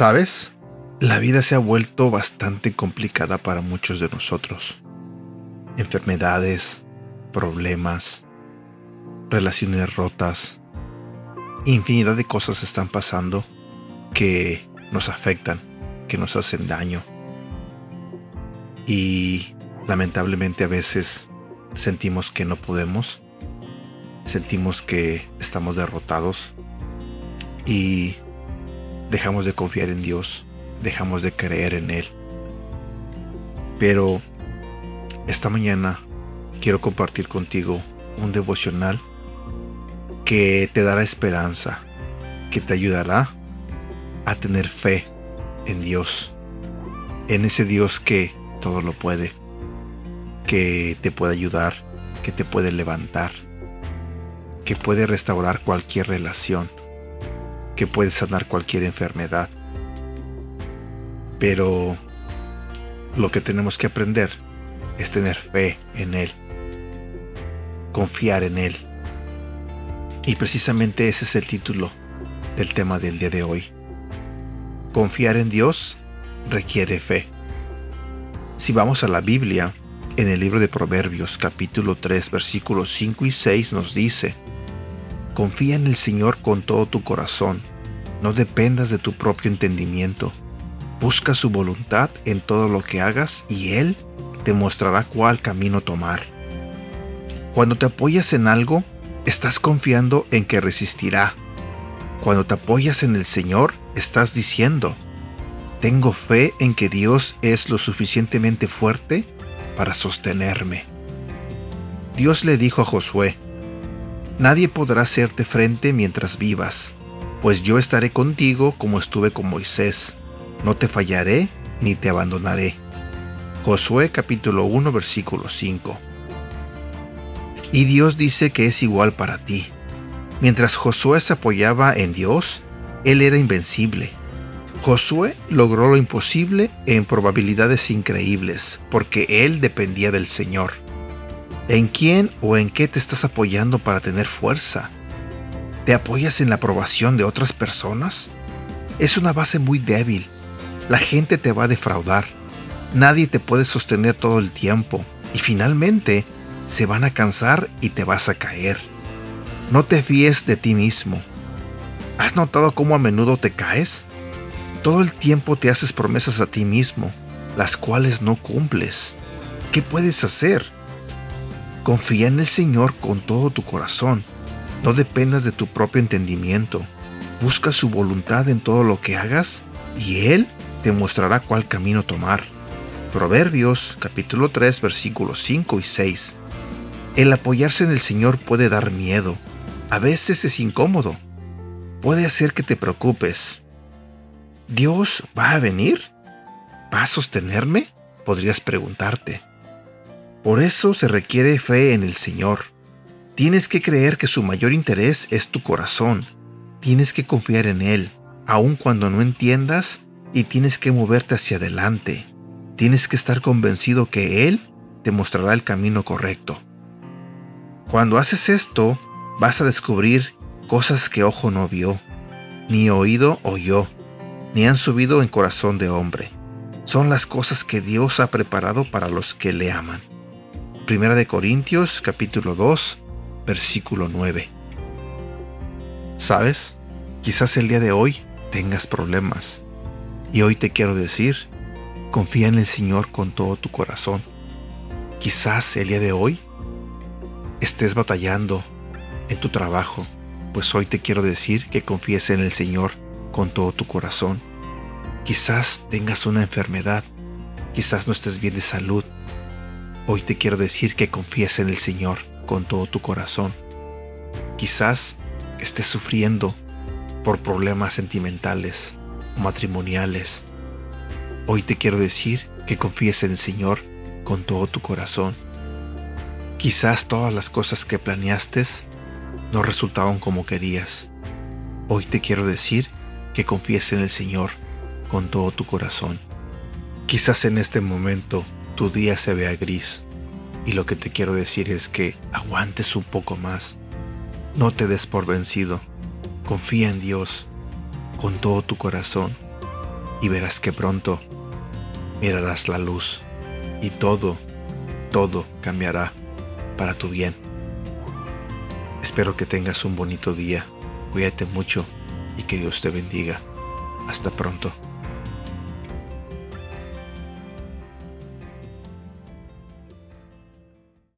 ¿Sabes? La vida se ha vuelto bastante complicada para muchos de nosotros. Enfermedades, problemas, relaciones rotas, infinidad de cosas están pasando que nos afectan, que nos hacen daño. Y lamentablemente a veces sentimos que no podemos, sentimos que estamos derrotados y dejamos de confiar en Dios, dejamos de creer en Él. Pero esta mañana quiero compartir contigo un devocional que te dará esperanza, que te ayudará a tener fe en Dios, en ese Dios que todo lo puede, que te puede ayudar, que te puede levantar, que puede restaurar cualquier relación, que puede sanar cualquier enfermedad. Pero lo que tenemos que aprender es tener fe en Él, confiar en Él. Y precisamente ese es el título del tema del día de hoy. Confiar en Dios requiere fe. Si vamos a la Biblia, en el libro de Proverbios capítulo 3 versículos 5 y 6 nos dice, Confía en el Señor con todo tu corazón, no dependas de tu propio entendimiento, busca su voluntad en todo lo que hagas y Él te mostrará cuál camino tomar. Cuando te apoyas en algo, estás confiando en que resistirá. Cuando te apoyas en el Señor, estás diciendo, tengo fe en que Dios es lo suficientemente fuerte para sostenerme. Dios le dijo a Josué, Nadie podrá hacerte frente mientras vivas, pues yo estaré contigo como estuve con Moisés. No te fallaré ni te abandonaré. Josué capítulo 1 versículo 5. Y Dios dice que es igual para ti. Mientras Josué se apoyaba en Dios, él era invencible. Josué logró lo imposible en probabilidades increíbles, porque él dependía del Señor. ¿En quién o en qué te estás apoyando para tener fuerza? ¿Te apoyas en la aprobación de otras personas? Es una base muy débil. La gente te va a defraudar. Nadie te puede sostener todo el tiempo. Y finalmente, se van a cansar y te vas a caer. No te fíes de ti mismo. ¿Has notado cómo a menudo te caes? Todo el tiempo te haces promesas a ti mismo, las cuales no cumples. ¿Qué puedes hacer? Confía en el Señor con todo tu corazón. No dependas de tu propio entendimiento. Busca su voluntad en todo lo que hagas y Él te mostrará cuál camino tomar. Proverbios capítulo 3 versículos 5 y 6. El apoyarse en el Señor puede dar miedo. A veces es incómodo. Puede hacer que te preocupes. ¿Dios va a venir? ¿Va a sostenerme? Podrías preguntarte. Por eso se requiere fe en el Señor. Tienes que creer que su mayor interés es tu corazón. Tienes que confiar en Él, aun cuando no entiendas, y tienes que moverte hacia adelante. Tienes que estar convencido que Él te mostrará el camino correcto. Cuando haces esto, vas a descubrir cosas que ojo no vio, ni oído oyó, ni han subido en corazón de hombre. Son las cosas que Dios ha preparado para los que le aman. Primera de Corintios capítulo 2, versículo 9. ¿Sabes? Quizás el día de hoy tengas problemas. Y hoy te quiero decir, confía en el Señor con todo tu corazón. Quizás el día de hoy estés batallando en tu trabajo, pues hoy te quiero decir que confíes en el Señor con todo tu corazón. Quizás tengas una enfermedad, quizás no estés bien de salud. Hoy te quiero decir que confíes en el Señor con todo tu corazón. Quizás estés sufriendo por problemas sentimentales o matrimoniales. Hoy te quiero decir que confíes en el Señor con todo tu corazón. Quizás todas las cosas que planeaste no resultaban como querías. Hoy te quiero decir que confíes en el Señor con todo tu corazón. Quizás en este momento tu día se vea gris y lo que te quiero decir es que aguantes un poco más. No te des por vencido. Confía en Dios con todo tu corazón y verás que pronto mirarás la luz y todo, todo cambiará para tu bien. Espero que tengas un bonito día, cuídate mucho y que Dios te bendiga. Hasta pronto.